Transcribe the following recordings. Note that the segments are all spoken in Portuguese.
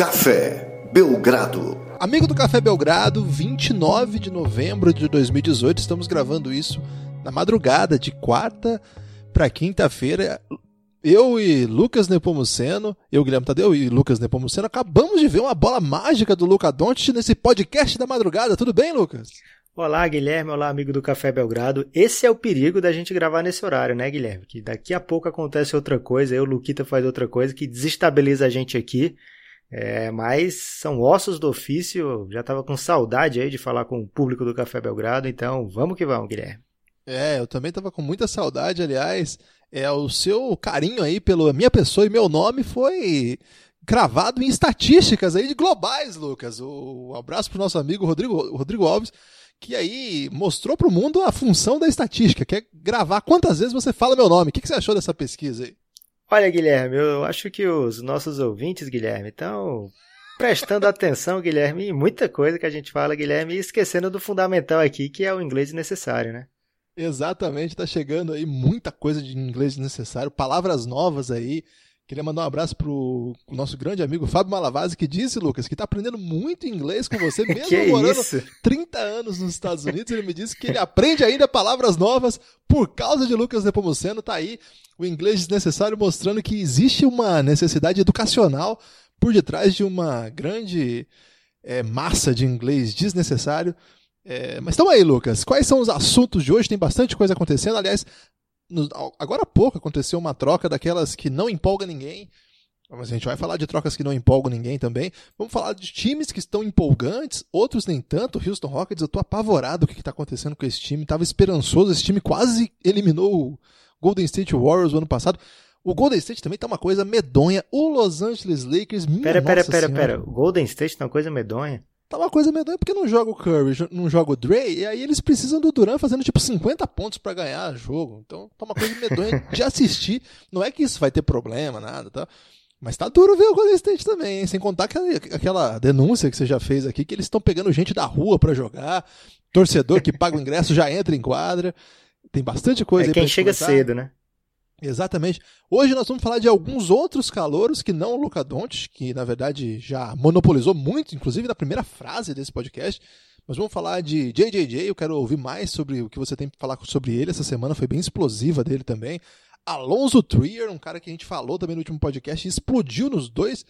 Café Belgrado. Amigo do Café Belgrado, 29 de novembro de 2018, estamos gravando isso na madrugada de quarta para quinta-feira. Eu e Lucas Nepomuceno, eu, Guilherme Tadeu e Lucas Nepomuceno, acabamos de ver uma bola mágica do Luca Doncic nesse podcast da madrugada. Tudo bem, Lucas? Olá, Guilherme. Olá, amigo do Café Belgrado. Esse é o perigo da gente gravar nesse horário, né, Guilherme? Que daqui a pouco acontece outra coisa, eu, Luquita, faz outra coisa que desestabiliza a gente aqui. É, mas são ossos do ofício. Já estava com saudade aí de falar com o público do Café Belgrado, então vamos que vamos, Guilherme. É, eu também estava com muita saudade, aliás. É, o seu carinho aí pela minha pessoa e meu nome foi cravado em estatísticas aí de globais, Lucas. O, um abraço pro nosso amigo Rodrigo, Rodrigo Alves, que aí mostrou pro mundo a função da estatística, que é gravar quantas vezes você fala meu nome. O que, que você achou dessa pesquisa aí? Olha, Guilherme, eu acho que os nossos ouvintes, Guilherme, estão prestando atenção, Guilherme, em muita coisa que a gente fala, Guilherme, esquecendo do fundamental aqui, que é o inglês necessário, né? Exatamente, tá chegando aí muita coisa de inglês necessário, palavras novas aí. Queria mandar um abraço pro nosso grande amigo Fábio Malavasi, que disse, Lucas, que tá aprendendo muito inglês com você, mesmo morando isso? 30 anos nos Estados Unidos. Ele me disse que ele aprende ainda palavras novas por causa de Lucas Nepomuceno. Tá aí o inglês desnecessário mostrando que existe uma necessidade educacional por detrás de uma grande é, massa de inglês desnecessário. É, mas estamos aí, Lucas. Quais são os assuntos de hoje? Tem bastante coisa acontecendo. Aliás, agora há pouco aconteceu uma troca daquelas que não empolga ninguém. Mas a gente vai falar de trocas que não empolgam ninguém também. Vamos falar de times que estão empolgantes, outros nem tanto. Houston Rockets, eu tô apavorado com o que está acontecendo com esse time. Tava esperançoso, esse time quase eliminou o Golden State Warriors no ano passado. O Golden State também tá uma coisa medonha. O Los Angeles Lakers, minha Pera, pera, pera, senhora. pera. O Golden State tá uma coisa medonha. Tá uma coisa medonha porque não joga o Curry, não joga o Dre, e aí eles precisam do Duran fazendo tipo 50 pontos pra ganhar jogo. Então tá uma coisa medonha de assistir. Não é que isso vai ter problema, nada, tá? Mas tá duro ver o Golden State também, hein? Sem contar aquela, aquela denúncia que você já fez aqui, que eles estão pegando gente da rua pra jogar, torcedor que paga o ingresso já entra em quadra. Tem bastante coisa É aí quem chega comentar. cedo, né? Exatamente. Hoje nós vamos falar de alguns outros calouros que não o Luca Doncic, que na verdade já monopolizou muito, inclusive na primeira frase desse podcast. Nós vamos falar de JJJ, eu quero ouvir mais sobre o que você tem para falar sobre ele. Essa semana foi bem explosiva dele também. Alonso Trier, um cara que a gente falou também no último podcast, explodiu nos dois,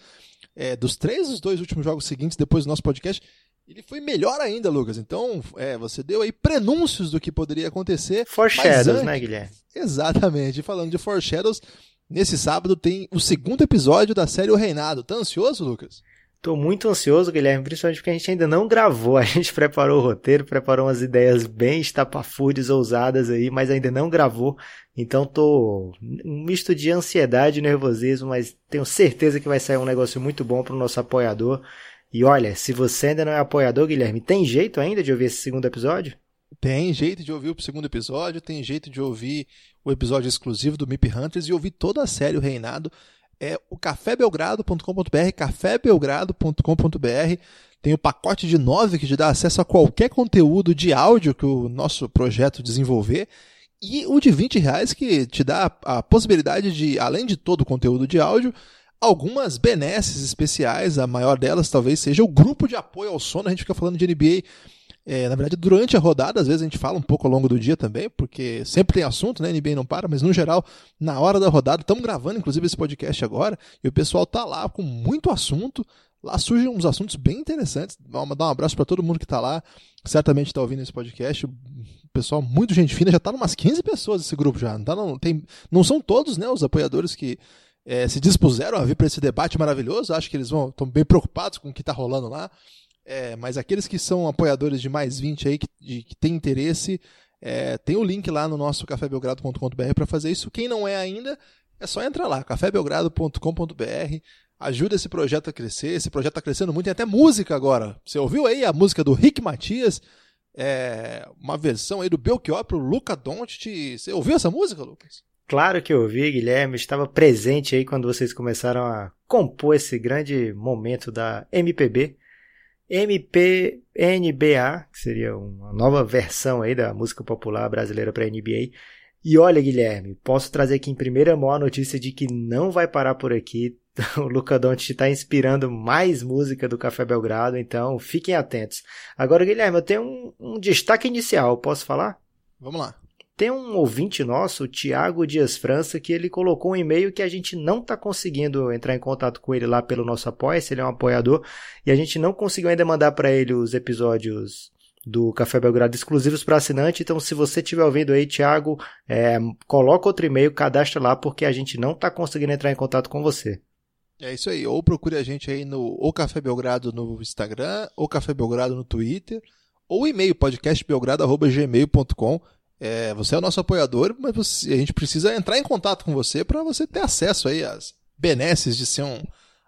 é, dos três dos dois últimos jogos seguintes depois do nosso podcast. Ele foi melhor ainda, Lucas. Então, é, você deu aí prenúncios do que poderia acontecer. Foreshadows, antes- né, Guilherme? Exatamente. Falando de Foreshadows, nesse sábado tem o segundo episódio da série O Reinado. Tá ansioso, Lucas? Tô muito ansioso, Guilherme, principalmente porque a gente ainda não gravou. A gente preparou o roteiro, preparou umas ideias bem estapafúrdias, ousadas aí, mas ainda não gravou. Então tô um misto de ansiedade e nervosismo, mas tenho certeza que vai sair um negócio muito bom pro nosso apoiador. E olha, se você ainda não é apoiador, Guilherme, tem jeito ainda de ouvir esse segundo episódio? Tem jeito de ouvir o segundo episódio, tem jeito de ouvir o episódio exclusivo do MIP Hunters e ouvir toda a série O Reinado. É o cafébelgrado.com.br, cafébelgrado.com.br. Tem o pacote de 9 que te dá acesso a qualquer conteúdo de áudio que o nosso projeto desenvolver. E o de 20 reais que te dá a, a possibilidade de, além de todo o conteúdo de áudio, algumas benesses especiais. A maior delas talvez seja o grupo de apoio ao sono. A gente fica falando de NBA é, na verdade, durante a rodada, às vezes a gente fala um pouco ao longo do dia também, porque sempre tem assunto, né? NBA não para, mas no geral, na hora da rodada, estamos gravando inclusive esse podcast agora, e o pessoal tá lá com muito assunto. Lá surgem uns assuntos bem interessantes. Vamos dar um abraço para todo mundo que tá lá. Certamente está ouvindo esse podcast. O pessoal, muito gente fina, já tá umas 15 pessoas esse grupo já. Não, tá, não, tem, não são todos, né, os apoiadores que é, se dispuseram a vir para esse debate maravilhoso. Acho que eles vão estão bem preocupados com o que tá rolando lá. É, mas aqueles que são apoiadores de mais 20 aí, que, de, que tem interesse, é, tem o link lá no nosso cafébelgrado.com.br para fazer isso. Quem não é ainda, é só entrar lá, cafébelgrado.com.br. Ajuda esse projeto a crescer. Esse projeto está crescendo muito, tem até música agora. Você ouviu aí a música do Rick Matias? É, uma versão aí do Belchior pro Luca Doncic. Você ouviu essa música, Lucas? Claro que eu ouvi, Guilherme, estava presente aí quando vocês começaram a compor esse grande momento da MPB. MPNBA, que seria uma nova versão aí da música popular brasileira para NBA. E olha, Guilherme, posso trazer aqui em primeira mão a notícia de que não vai parar por aqui. o Luca Doncic está inspirando mais música do Café Belgrado, então fiquem atentos. Agora, Guilherme, eu tenho um, um destaque inicial, posso falar? Vamos lá. Tem um ouvinte nosso, o Tiago Dias França, que ele colocou um e-mail que a gente não está conseguindo entrar em contato com ele lá pelo nosso apoia, se ele é um apoiador, e a gente não conseguiu ainda mandar para ele os episódios do Café Belgrado exclusivos para assinante. Então, se você estiver ouvindo aí, Thiago, é, coloca outro e-mail, cadastra lá, porque a gente não está conseguindo entrar em contato com você. É isso aí. Ou procure a gente aí no ou Café Belgrado no Instagram, ou Café Belgrado no Twitter, ou e-mail podcastbelgrado.gmail.com. É, você é o nosso apoiador, mas você, a gente precisa entrar em contato com você para você ter acesso aí às benesses de ser um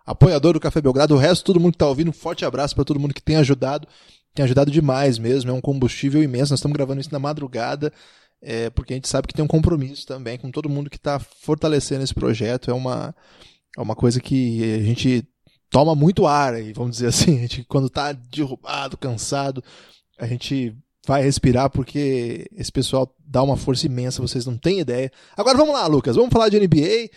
apoiador do Café Belgrado. O resto, todo mundo que está ouvindo, um forte abraço para todo mundo que tem ajudado tem ajudado demais mesmo, é um combustível imenso. Nós estamos gravando isso na madrugada, é, porque a gente sabe que tem um compromisso também com todo mundo que está fortalecendo esse projeto. É uma, é uma coisa que a gente toma muito ar, vamos dizer assim. A gente, quando está derrubado, cansado, a gente vai respirar porque esse pessoal dá uma força imensa, vocês não têm ideia. Agora vamos lá, Lucas, vamos falar de NBA.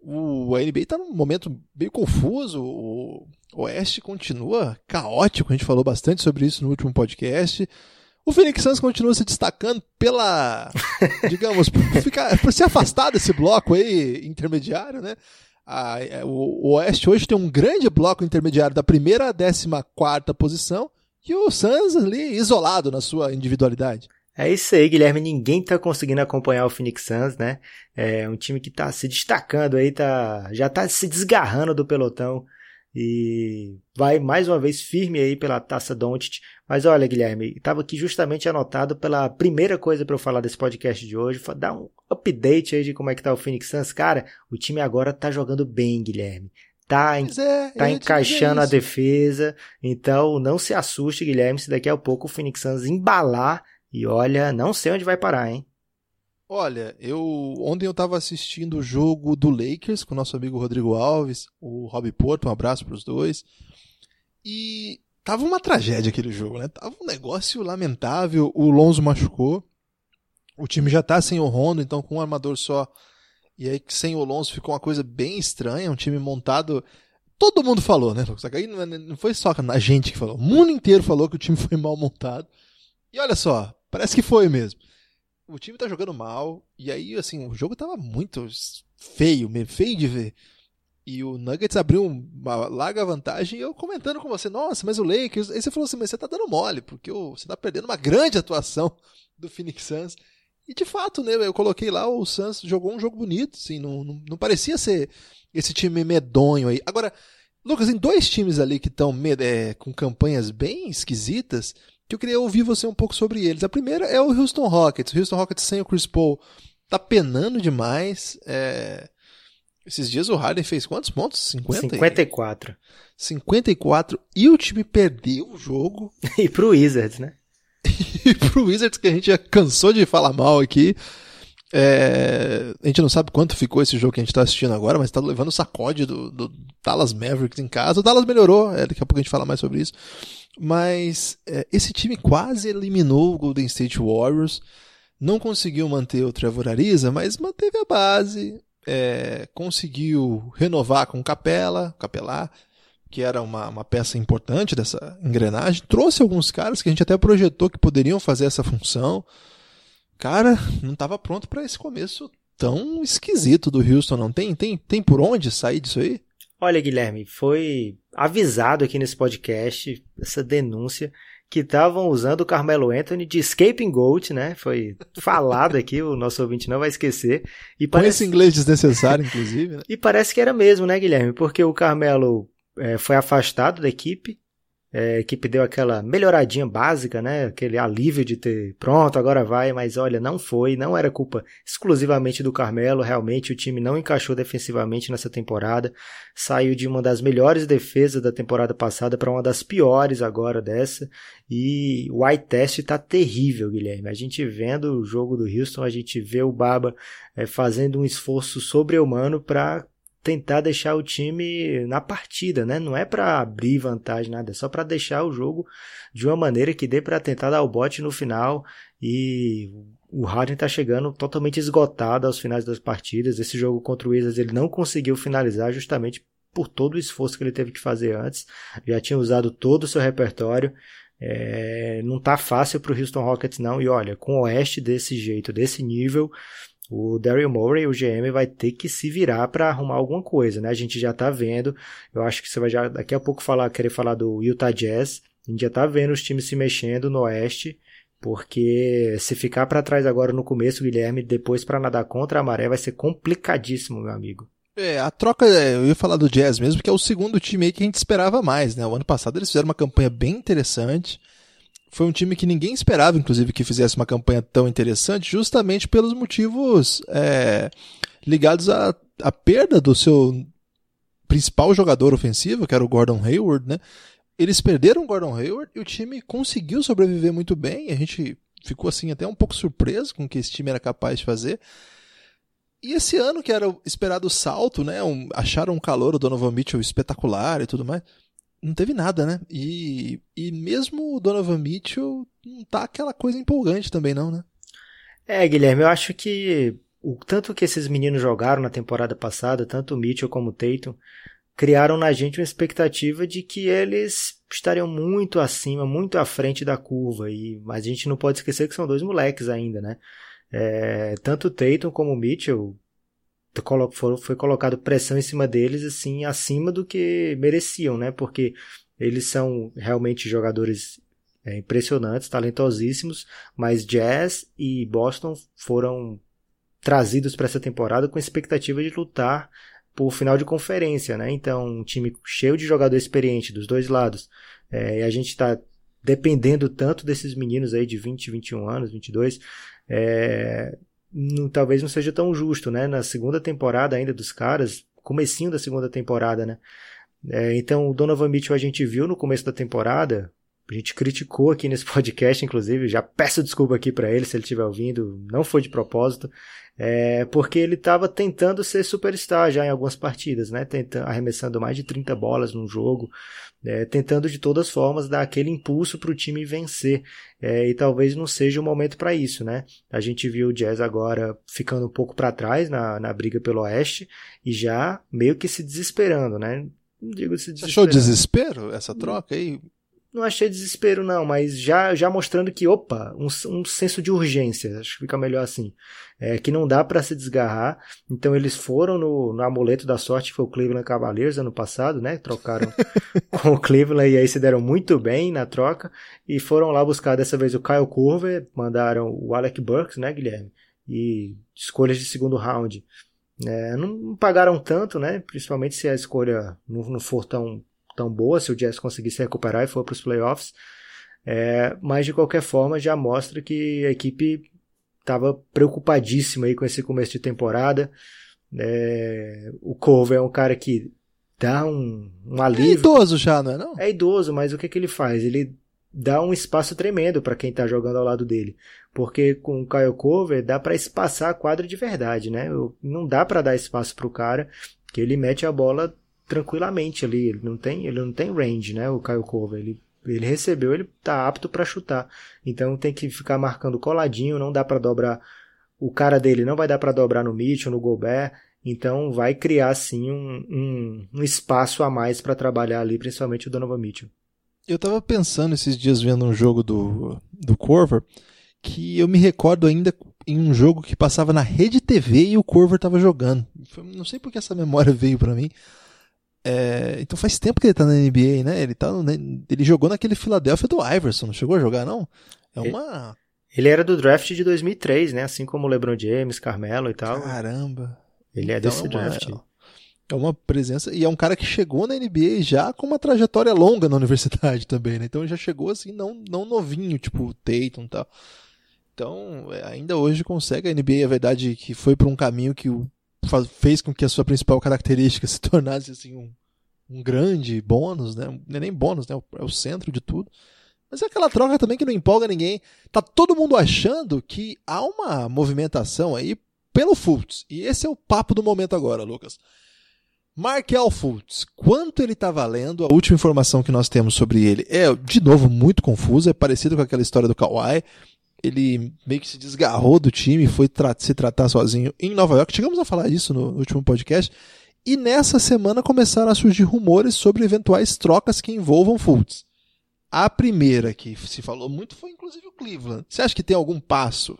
O, a NBA está num momento meio confuso. O Oeste continua caótico. A gente falou bastante sobre isso no último podcast. O Phoenix Suns continua se destacando pela, digamos, por, ficar, por se afastar desse bloco aí intermediário, né? A, é, o, o Oeste hoje tem um grande bloco intermediário da primeira à décima quarta posição e o Suns ali isolado na sua individualidade. É isso aí, Guilherme. Ninguém tá conseguindo acompanhar o Phoenix Suns, né? É um time que tá se destacando aí, tá, já tá se desgarrando do pelotão e vai mais uma vez firme aí pela taça Doncic. Mas olha, Guilherme, estava aqui justamente anotado pela primeira coisa para eu falar desse podcast de hoje, dar um update aí de como é que tá o Phoenix Suns. Cara, o time agora tá jogando bem, Guilherme. Tá, é, tá encaixando a defesa. Então, não se assuste, Guilherme, se daqui a pouco o Phoenix Suns embalar e olha, não sei onde vai parar, hein? Olha, eu ontem eu estava assistindo o jogo do Lakers com o nosso amigo Rodrigo Alves, o Rob Porto, um abraço para os dois. E tava uma tragédia aquele jogo, né? Tava um negócio lamentável. O Lonzo machucou. O time já tá sem o Rondo, então com um armador só. E aí sem o Lonzo ficou uma coisa bem estranha, um time montado todo mundo falou, né, que aí não foi só a gente que falou. O mundo inteiro falou que o time foi mal montado. E olha só, Parece que foi mesmo. O time tá jogando mal, e aí, assim, o jogo tava muito feio, meio feio de ver. E o Nuggets abriu uma larga vantagem e eu comentando com você, nossa, mas o Lakers. Aí você falou assim, mas você tá dando mole, porque você tá perdendo uma grande atuação do Phoenix Suns. E de fato, né, eu coloquei lá, o Suns jogou um jogo bonito, assim, não, não, não parecia ser esse time medonho aí. Agora, Lucas, tem dois times ali que estão é, com campanhas bem esquisitas que eu queria ouvir você um pouco sobre eles. A primeira é o Houston Rockets. O Houston Rockets sem o Chris Paul tá penando demais. É... Esses dias o Harden fez quantos pontos? 50? 54. 54 e o time perdeu o jogo. e pro Wizards, né? E pro Wizards que a gente já cansou de falar mal aqui. É... a gente não sabe quanto ficou esse jogo que a gente tá assistindo agora, mas tá levando o sacode do, do Dallas Mavericks em casa. O Dallas melhorou, é, daqui a pouco a gente fala mais sobre isso. Mas é, esse time quase eliminou o Golden State Warriors. Não conseguiu manter o Trevor Ariza, mas manteve a base. É, conseguiu renovar com Capela, Capelar, que era uma, uma peça importante dessa engrenagem. Trouxe alguns caras que a gente até projetou que poderiam fazer essa função. Cara, não estava pronto para esse começo tão esquisito do Houston, não tem? Tem, tem por onde sair disso aí? Olha, Guilherme, foi avisado aqui nesse podcast essa denúncia que estavam usando o Carmelo Anthony de Escaping Goat, né? Foi falado aqui, o nosso ouvinte não vai esquecer. E parece... Com esse inglês desnecessário, inclusive. Né? e parece que era mesmo, né, Guilherme? Porque o Carmelo é, foi afastado da equipe é, a equipe deu aquela melhoradinha básica, né? Aquele alívio de ter pronto, agora vai, mas olha, não foi, não era culpa exclusivamente do Carmelo, realmente o time não encaixou defensivamente nessa temporada, saiu de uma das melhores defesas da temporada passada para uma das piores agora dessa, e o eye test tá terrível, Guilherme. A gente vendo o jogo do Houston, a gente vê o Baba é, fazendo um esforço sobre-humano para tentar deixar o time na partida, né? Não é para abrir vantagem nada, é só para deixar o jogo de uma maneira que dê para tentar dar o bote no final e o Harden tá chegando totalmente esgotado aos finais das partidas. Esse jogo contra o Wizards ele não conseguiu finalizar justamente por todo o esforço que ele teve que fazer antes. Já tinha usado todo o seu repertório. É, não tá fácil para Houston Rockets não. E olha, com o Oeste desse jeito, desse nível, o Daryl Morey, o GM, vai ter que se virar para arrumar alguma coisa, né? A gente já tá vendo. Eu acho que você vai já daqui a pouco falar, querer falar do Utah Jazz. A gente já tá vendo os times se mexendo no Oeste. Porque se ficar para trás agora no começo, Guilherme, depois para nadar contra a maré vai ser complicadíssimo, meu amigo. É, a troca, é, eu ia falar do Jazz mesmo, que é o segundo time aí que a gente esperava mais, né? O ano passado eles fizeram uma campanha bem interessante. Foi um time que ninguém esperava, inclusive, que fizesse uma campanha tão interessante, justamente pelos motivos é, ligados à, à perda do seu principal jogador ofensivo, que era o Gordon Hayward, né? Eles perderam o Gordon Hayward e o time conseguiu sobreviver muito bem. A gente ficou assim até um pouco surpreso com o que esse time era capaz de fazer. E esse ano que era esperado salto, né? Um, acharam um calor, o Donovan Mitchell espetacular e tudo mais. Não teve nada, né? E, e mesmo o Donovan Mitchell não tá aquela coisa empolgante também, não, né? É, Guilherme, eu acho que o tanto que esses meninos jogaram na temporada passada, tanto o Mitchell como o Tatum, criaram na gente uma expectativa de que eles estariam muito acima, muito à frente da curva. E, mas a gente não pode esquecer que são dois moleques ainda, né? É, tanto o Tatum como o Mitchell foi colocado pressão em cima deles assim acima do que mereciam, né? Porque eles são realmente jogadores é, impressionantes, talentosíssimos, mas Jazz e Boston foram trazidos para essa temporada com expectativa de lutar por final de conferência, né? Então, um time cheio de jogador experiente dos dois lados. É, e a gente está dependendo tanto desses meninos aí de 20, 21 anos, 22, é, não, talvez não seja tão justo, né? Na segunda temporada ainda dos caras, comecinho da segunda temporada, né? É, então, o Donovan Mitchell a gente viu no começo da temporada, a gente criticou aqui nesse podcast, inclusive, já peço desculpa aqui para ele se ele estiver ouvindo, não foi de propósito. É, porque ele estava tentando ser superstar já em algumas partidas, né? Tentando, arremessando mais de 30 bolas num jogo, é, tentando de todas formas dar aquele impulso para o time vencer. É, e talvez não seja o momento para isso, né? A gente viu o Jazz agora ficando um pouco para trás na, na briga pelo Oeste e já meio que se desesperando, né? Não digo se desesperando. Achou desespero essa troca aí? Não achei desespero, não, mas já, já mostrando que, opa, um, um senso de urgência, acho que fica melhor assim. É, que não dá para se desgarrar. Então eles foram no, no amuleto da sorte, que foi o Cleveland Cavaliers ano passado, né? Trocaram com o Cleveland e aí se deram muito bem na troca. E foram lá buscar dessa vez o Kyle Curver, mandaram o Alec Burks, né, Guilherme? E escolhas de segundo round. É, não pagaram tanto, né? Principalmente se a escolha não, não for tão tão boa se o Jazz conseguir se recuperar e for para os playoffs. É, mas de qualquer forma já mostra que a equipe estava preocupadíssima aí com esse começo de temporada. É, o Cover é um cara que dá um, um alívio. É idoso já, não é não? É idoso, mas o que, que ele faz? Ele dá um espaço tremendo para quem está jogando ao lado dele. Porque com o Kyle Cover dá para espaçar a quadra de verdade, né? Não dá para dar espaço para o cara, que ele mete a bola tranquilamente ali. Ele não tem, ele não tem range, né? O Kyle Cover. Ele, ele recebeu, ele tá apto para chutar. Então tem que ficar marcando coladinho, não dá para dobrar. O cara dele não vai dar para dobrar no Mitchell, no Gobert. Então vai criar sim um, um, um espaço a mais para trabalhar ali, principalmente o Donovan Mitchell. Eu tava pensando esses dias vendo um jogo do, do Corver, que eu me recordo ainda em um jogo que passava na rede TV e o Corver tava jogando. Não sei porque essa memória veio para mim, é, então faz tempo que ele tá na NBA, né? Ele, tá no, ele jogou naquele Philadelphia do Iverson, não chegou a jogar, não? É uma. Ele era do draft de 2003, né? Assim como o LeBron James, Carmelo e tal. Caramba! Ele é então desse é uma, draft. É uma presença. E é um cara que chegou na NBA já com uma trajetória longa na universidade também, né? Então já chegou assim, não, não novinho, tipo o Tatum e tal. Então, é, ainda hoje consegue. A NBA, é verdade, que foi por um caminho que o fez com que a sua principal característica se tornasse assim um, um grande bônus, né? Não é nem bônus, né? É o centro de tudo. Mas é aquela troca também que não empolga ninguém. Tá todo mundo achando que há uma movimentação aí pelo Fultz. E esse é o papo do momento agora, Lucas. Markel Fultz, quanto ele está valendo? A última informação que nós temos sobre ele é, de novo, muito confusa. É parecido com aquela história do Kawhi ele meio que se desgarrou do time, foi tra se tratar sozinho em Nova York. Chegamos a falar isso no, último podcast. E nessa semana começaram a surgir rumores sobre eventuais trocas que envolvam Fultz. A primeira que se falou muito foi inclusive o Cleveland. Você acha que tem algum passo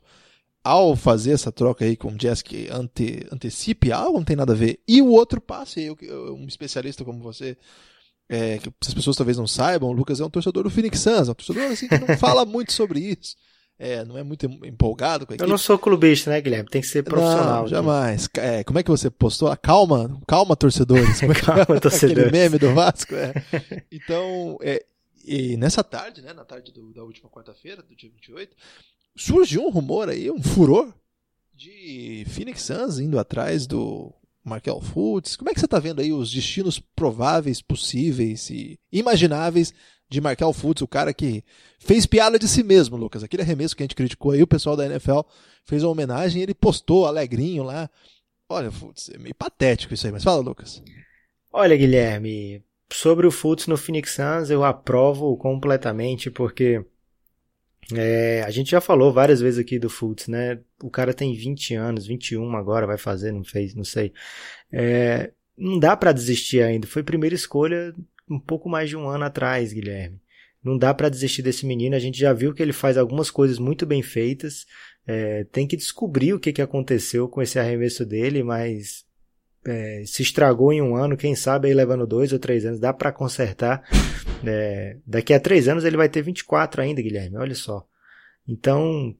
ao fazer essa troca aí com o Jazz que ante, antecipe algo? Não tem nada a ver. E o outro passo, eu, eu um especialista como você, é, que as pessoas talvez não saibam, o Lucas é um torcedor do Phoenix Suns, é um torcedor assim, que não fala muito sobre isso. É, não é muito empolgado com a equipe. Eu não sou clubista, né, Guilherme? Tem que ser profissional. Não, jamais. É, como é que você postou? Calma, calma, torcedores. Como é calma, torcedores. Aquele meme do Vasco. É. Então, é, e nessa tarde, né, na tarde do, da última quarta-feira, do dia 28, surgiu um rumor aí, um furor de Phoenix Suns indo atrás do Markel Fultz. Como é que você está vendo aí os destinos prováveis, possíveis e imagináveis de Markel Fultz, o cara que fez piada de si mesmo, Lucas. Aquele arremesso que a gente criticou aí, o pessoal da NFL fez uma homenagem ele postou alegrinho lá. Olha, Fultz, é meio patético isso aí, mas fala, Lucas. Olha, Guilherme, sobre o Fultz no Phoenix Suns eu aprovo completamente, porque é, a gente já falou várias vezes aqui do Fultz, né? O cara tem 20 anos, 21 agora vai fazer, não fez, não sei. É, não dá para desistir ainda. Foi primeira escolha um pouco mais de um ano atrás, Guilherme. Não dá para desistir desse menino. A gente já viu que ele faz algumas coisas muito bem feitas. É, tem que descobrir o que, que aconteceu com esse arremesso dele, mas é, se estragou em um ano, quem sabe aí levando dois ou três anos, dá para consertar. É, daqui a três anos ele vai ter 24 ainda, Guilherme, olha só. Então,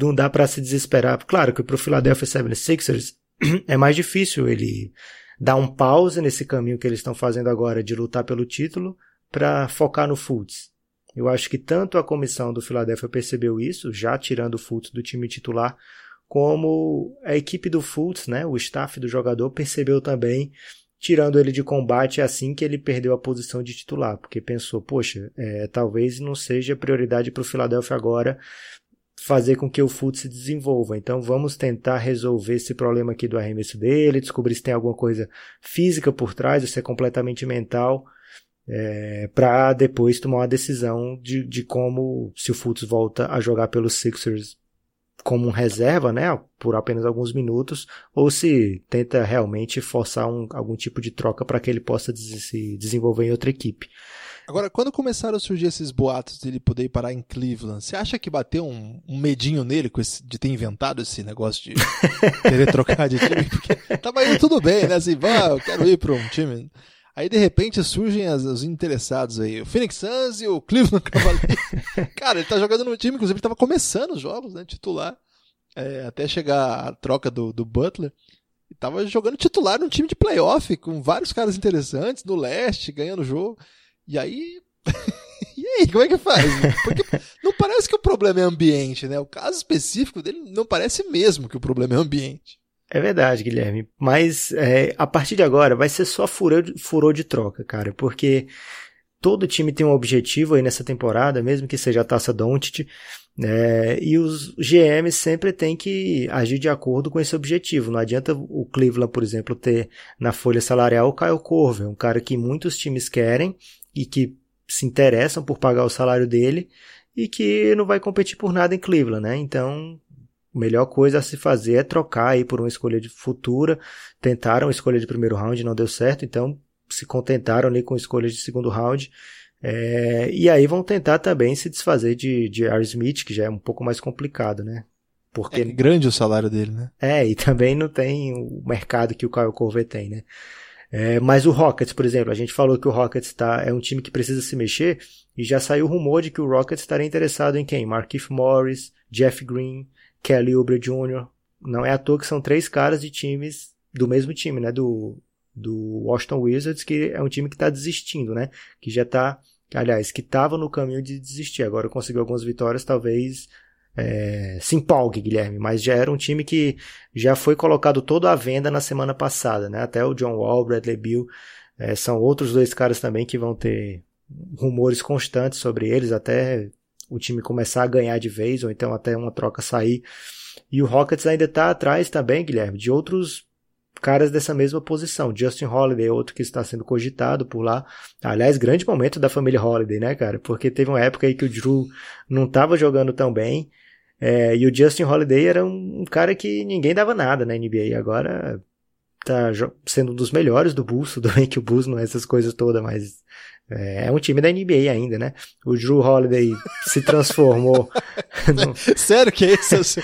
não dá para se desesperar. Claro que pro Philadelphia 76ers é mais difícil ele dar um pause nesse caminho que eles estão fazendo agora de lutar pelo título para focar no Fultz. Eu acho que tanto a comissão do Philadelphia percebeu isso, já tirando o Fultz do time titular, como a equipe do Fultz, né, o staff do jogador percebeu também, tirando ele de combate assim que ele perdeu a posição de titular, porque pensou, poxa, é, talvez não seja prioridade para o Philadelphia agora fazer com que o foot se desenvolva. Então vamos tentar resolver esse problema aqui do arremesso dele, descobrir se tem alguma coisa física por trás, ou se é completamente mental, é, para depois tomar uma decisão de, de como, se o Fultz volta a jogar pelos Sixers como um reserva, né, por apenas alguns minutos, ou se tenta realmente forçar um, algum tipo de troca para que ele possa se desenvolver em outra equipe. Agora, quando começaram a surgir esses boatos de ele poder ir parar em Cleveland, você acha que bateu um, um medinho nele esse, de ter inventado esse negócio de querer trocar de time? Porque tava indo tudo bem, né? Assim, vá, eu quero ir para um time. Aí de repente surgem as, os interessados aí, o Phoenix Suns e o Cleveland Cavaliers. Cara, ele tá jogando no time, inclusive ele tava começando os jogos, né? Titular. É, até chegar a troca do, do Butler. E tava jogando titular num time de playoff, com vários caras interessantes, no leste, ganhando jogo. E aí. e aí, como é que faz? Porque não parece que o problema é ambiente, né? O caso específico dele não parece mesmo que o problema é ambiente. É verdade, Guilherme. Mas é, a partir de agora vai ser só furor, de troca, cara. Porque todo time tem um objetivo aí nessa temporada, mesmo que seja a taça Doncic. É, e os GMs sempre têm que agir de acordo com esse objetivo. Não adianta o Cleveland, por exemplo, ter na folha salarial o Kyle Korver, um cara que muitos times querem e que se interessam por pagar o salário dele e que não vai competir por nada em Cleveland, né? Então, a melhor coisa a se fazer é trocar aí por uma escolha de futura. Tentaram escolha de primeiro round, não deu certo, então se contentaram ali com escolhas de segundo round. É, e aí vão tentar também se desfazer de, de R. Smith, que já é um pouco mais complicado, né? Porque... É grande o salário dele, né? É, e também não tem o mercado que o Kyle Corver tem, né? É, mas o Rockets, por exemplo, a gente falou que o Rockets tá, é um time que precisa se mexer e já saiu o rumor de que o Rockets estaria interessado em quem? Markif Morris, Jeff Green, Kelly Oubre Jr. Não é à toa que são três caras de times do mesmo time, né? Do, do Washington Wizards, que é um time que está desistindo, né? Que já está, aliás, que estava no caminho de desistir. Agora conseguiu algumas vitórias, talvez é, se empolgue, Guilherme, mas já era um time que já foi colocado todo à venda na semana passada, né? Até o John Wall, Bradley Bill, é, são outros dois caras também que vão ter rumores constantes sobre eles, até o time começar a ganhar de vez, ou então até uma troca sair. E o Rockets ainda está atrás também, Guilherme, de outros caras dessa mesma posição. Justin Holiday é outro que está sendo cogitado por lá. Aliás, grande momento da família Holiday, né, cara? Porque teve uma época aí que o Drew não estava jogando tão bem é, e o Justin Holiday era um, um, cara que ninguém dava nada na NBA. Agora tá sendo um dos melhores do Bulls, tudo bem que o Bulls não é essas coisas todas, mas é, é um time da NBA ainda, né? O Drew Holiday se transformou. no... Sério que é isso?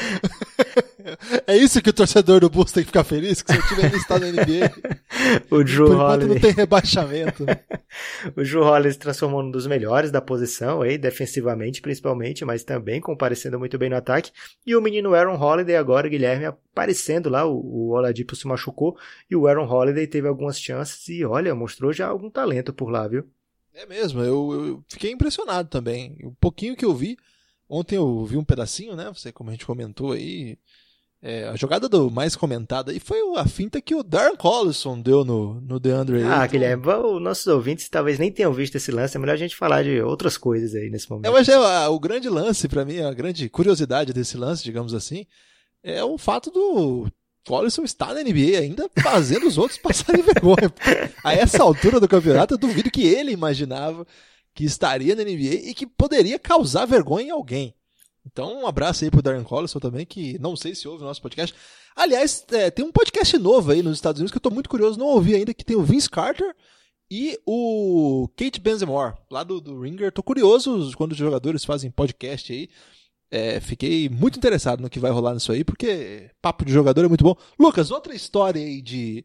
É isso que o torcedor do Bulls tem que ficar feliz? Que seu time ainda está na NBA? o Drew Por Holiday. não tem rebaixamento. O Drew Holiday se transformou num dos melhores da posição, aí, defensivamente principalmente, mas também comparecendo muito bem no ataque. E o menino Aaron Holiday agora, Guilherme, aparecendo lá. O, o Oladipo se machucou e o Aaron Holiday teve algumas chances e, olha, mostrou já algum talento por lá, viu? É mesmo, eu, eu, fiquei impressionado também. O pouquinho que eu vi, ontem eu vi um pedacinho, né? Você, como a gente comentou aí, é, a jogada do mais comentada aí foi a finta que o Darren Collison deu no, no DeAndre. Ah, então... Guilherme, os nossos ouvintes talvez nem tenham visto esse lance, é melhor a gente falar de outras coisas aí nesse momento. Eu mas é, o grande lance para mim, a grande curiosidade desse lance, digamos assim, é o fato do Collison está na NBA ainda fazendo os outros passarem vergonha. A essa altura do campeonato, eu duvido que ele imaginava que estaria na NBA e que poderia causar vergonha em alguém. Então, um abraço aí pro Darren Collison também, que não sei se ouve o nosso podcast. Aliás, é, tem um podcast novo aí nos Estados Unidos que eu tô muito curioso, não ouvi ainda, que tem o Vince Carter e o Kate Benzemore, lá do, do Ringer. Tô curioso quando os jogadores fazem podcast aí é, fiquei muito interessado no que vai rolar nisso aí, porque papo de jogador é muito bom. Lucas, outra história aí de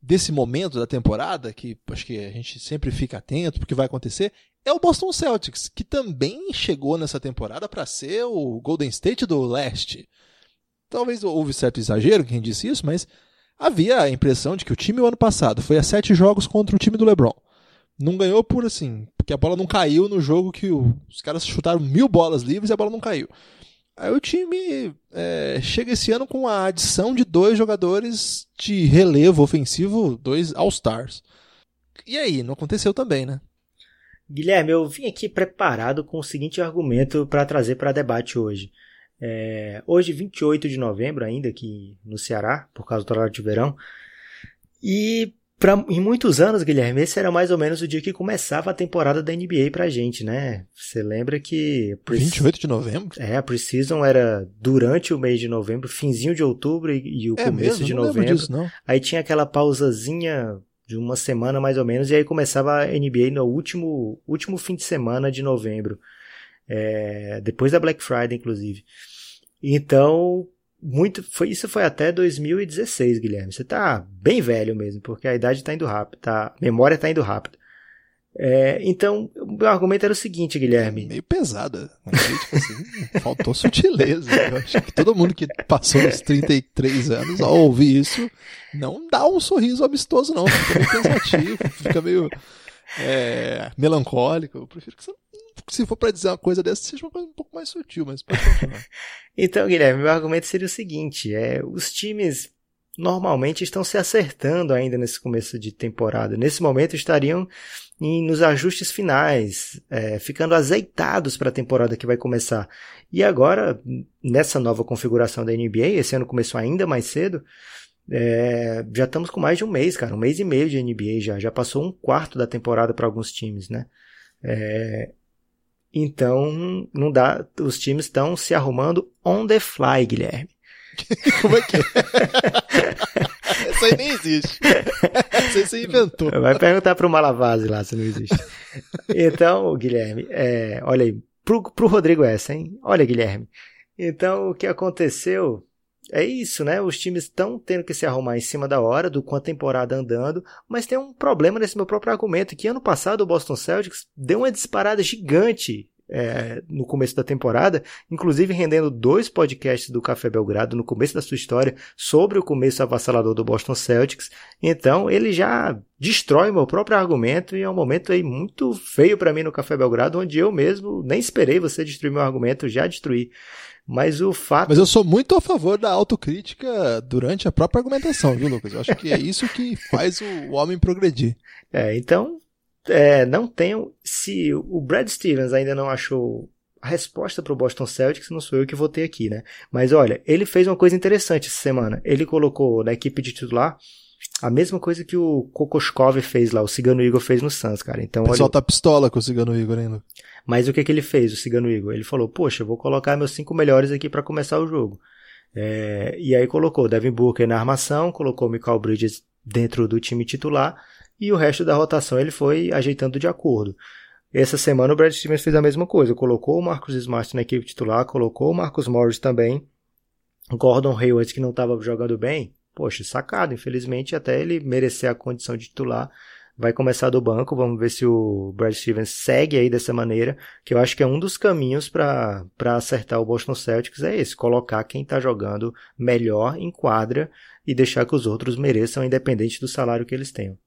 desse momento da temporada, que acho que a gente sempre fica atento porque vai acontecer, é o Boston Celtics, que também chegou nessa temporada para ser o Golden State do leste. Talvez houve certo exagero quem disse isso, mas havia a impressão de que o time o ano passado foi a sete jogos contra o time do LeBron. Não ganhou por assim, porque a bola não caiu no jogo que o, os caras chutaram mil bolas livres e a bola não caiu. Aí o time é, chega esse ano com a adição de dois jogadores de relevo ofensivo, dois All-Stars. E aí, não aconteceu também, né? Guilherme, eu vim aqui preparado com o seguinte argumento para trazer para debate hoje. É, hoje, 28 de novembro, ainda aqui no Ceará, por causa do horário de verão, e Pra, em muitos anos, Guilherme, esse era mais ou menos o dia que começava a temporada da NBA pra gente, né? Você lembra que... 28 de novembro? É, a Precision era durante o mês de novembro, finzinho de outubro e, e o é começo mesmo? de não novembro. Disso, não. Aí tinha aquela pausazinha de uma semana mais ou menos, e aí começava a NBA no último, último fim de semana de novembro. É, depois da Black Friday, inclusive. Então, muito foi isso foi até 2016, Guilherme. Você tá bem velho mesmo, porque a idade tá indo rápido, tá? A memória tá indo rápido. É, então, o meu argumento era o seguinte, Guilherme. Meio pesada. Tipo assim, faltou sutileza. Eu acho que todo mundo que passou os 33 anos ao ouvir isso não dá um sorriso amistoso, não. Fica meio pensativo, fica meio é, melancólico. Eu prefiro que você se for para dizer uma coisa dessa, seja uma coisa um pouco mais sutil, mas pode continuar. então, Guilherme, meu argumento seria o seguinte: é, os times normalmente estão se acertando ainda nesse começo de temporada. Nesse momento estariam em, nos ajustes finais, é, ficando azeitados para a temporada que vai começar. E agora, nessa nova configuração da NBA, esse ano começou ainda mais cedo, é, já estamos com mais de um mês, cara, um mês e meio de NBA já. Já passou um quarto da temporada para alguns times, né? É, então, não dá. Os times estão se arrumando on the fly, Guilherme. Como é que é? Isso aí nem existe. Isso aí você inventou. Vai perguntar pro Malavase lá se não existe. Então, Guilherme, é, olha aí, pro, pro Rodrigo essa, hein? Olha, Guilherme. Então, o que aconteceu é isso, né? Os times estão tendo que se arrumar em cima da hora, do com a temporada andando, mas tem um problema nesse meu próprio argumento, que ano passado o Boston Celtics deu uma disparada gigante é, no começo da temporada, inclusive rendendo dois podcasts do Café Belgrado no começo da sua história sobre o começo avassalador do Boston Celtics. Então ele já destrói meu próprio argumento e é um momento aí muito feio para mim no Café Belgrado, onde eu mesmo nem esperei você destruir meu argumento, já destruí. Mas o fato. Mas eu sou muito a favor da autocrítica durante a própria argumentação, viu, Lucas? Eu acho que é isso que faz o homem progredir. É, então, é, não tenho. Se o Brad Stevens ainda não achou a resposta para o Boston Celtics, não sou eu que votei aqui, né? Mas olha, ele fez uma coisa interessante essa semana. Ele colocou na equipe de titular a mesma coisa que o Kokoskov fez lá, o Cigano Igor fez no Suns, cara. Então, o pessoal olha... tá pistola com o Cigano Igor ainda. Mas o que, que ele fez, o Cigano Igor? Ele falou, poxa, eu vou colocar meus cinco melhores aqui para começar o jogo. É, e aí colocou Devin Booker na armação, colocou Michael Bridges dentro do time titular e o resto da rotação ele foi ajeitando de acordo. Essa semana o Brad Stevens fez a mesma coisa, colocou o Marcus Smart na equipe titular, colocou o Marcus Morris também, Gordon Hayward que não estava jogando bem, poxa, sacado, infelizmente até ele merecer a condição de titular, vai começar do banco, vamos ver se o Brad Stevens segue aí dessa maneira, que eu acho que é um dos caminhos para acertar o Boston Celtics é esse, colocar quem está jogando melhor em quadra e deixar que os outros mereçam, independente do salário que eles tenham.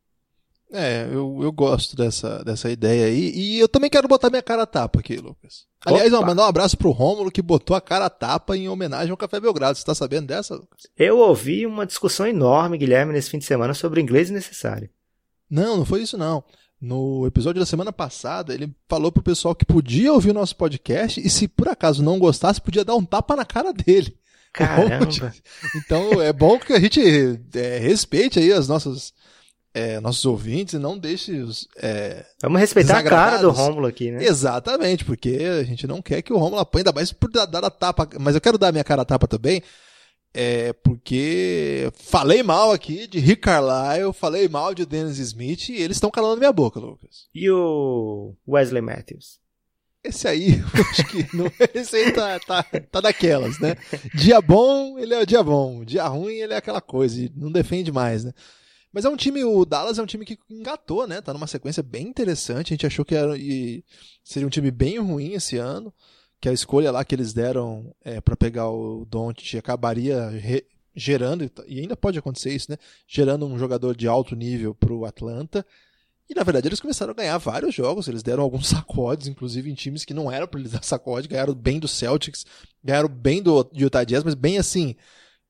É, eu, eu gosto dessa, dessa ideia aí. E eu também quero botar minha cara a tapa aqui, Lucas. Aliás, Opa. mandar um abraço pro Rômulo que botou a cara a tapa em homenagem ao Café Belgrado. Você tá sabendo dessa, Lucas? Eu ouvi uma discussão enorme, Guilherme, nesse fim de semana sobre inglês necessário. Não, não foi isso não. No episódio da semana passada, ele falou pro pessoal que podia ouvir o nosso podcast e se por acaso não gostasse, podia dar um tapa na cara dele. Caramba! Então é bom que a gente é, respeite aí as nossas é, nossos ouvintes e não deixe os. É, Vamos respeitar a cara do Rômulo aqui, né? Exatamente, porque a gente não quer que o Rômulo apanhe, ainda mais por dar, dar a tapa. Mas eu quero dar minha cara a tapa também, é porque falei mal aqui de Rick Carlisle, falei mal de Dennis Smith e eles estão calando minha boca, Lucas. E o Wesley Matthews? Esse aí, acho que não, esse aí tá, tá, tá daquelas, né? Dia bom, ele é o dia bom. Dia ruim, ele é aquela coisa, não defende mais, né? Mas é um time, o Dallas é um time que engatou, né? Tá numa sequência bem interessante. A gente achou que era, seria um time bem ruim esse ano. Que a escolha lá que eles deram é, para pegar o Doncic acabaria gerando, e ainda pode acontecer isso, né? Gerando um jogador de alto nível pro Atlanta. E na verdade eles começaram a ganhar vários jogos, eles deram alguns sacodes, inclusive em times que não eram para eles dar sacode, ganharam bem do Celtics, ganharam bem do Utah Jazz, mas bem assim,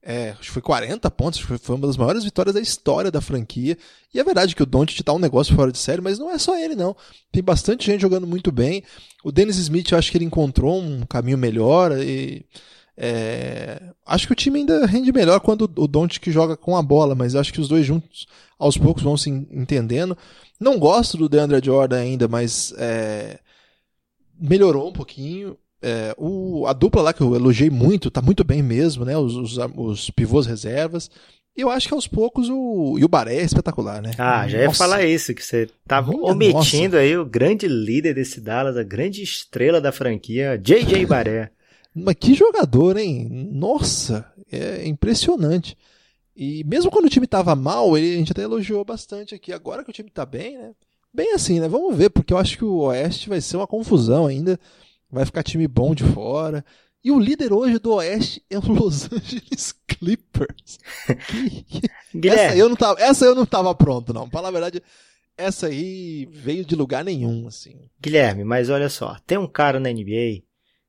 é, acho que foi 40 pontos, foi, uma das maiores vitórias da história da franquia. E é verdade que o Doncic tá um negócio fora de série, mas não é só ele não. Tem bastante gente jogando muito bem. O Dennis Smith, eu acho que ele encontrou um caminho melhor e é, acho que o time ainda rende melhor quando o Doncic joga com a bola, mas acho que os dois juntos aos poucos vão se entendendo. Não gosto do DeAndre Jordan ainda, mas é, melhorou um pouquinho. É, o, a dupla lá que eu elogiei muito, tá muito bem mesmo, né? Os, os, os pivôs reservas. E eu acho que aos poucos o. E o Baré é espetacular, né? Ah, já ia nossa. falar isso, que você tava Minha omitindo nossa. aí o grande líder desse Dallas, a grande estrela da franquia, JJ Baré. Mas que jogador, hein? Nossa, é impressionante. E mesmo quando o time tava mal, ele, a gente até elogiou bastante aqui. Agora que o time tá bem, né? Bem assim, né? Vamos ver, porque eu acho que o Oeste vai ser uma confusão ainda vai ficar time bom de fora. E o líder hoje do Oeste é o Los Angeles Clippers. Que, essa, eu não tava, essa eu não tava pronto, não. Para a verdade, essa aí veio de lugar nenhum, assim. Guilherme, mas olha só, tem um cara na NBA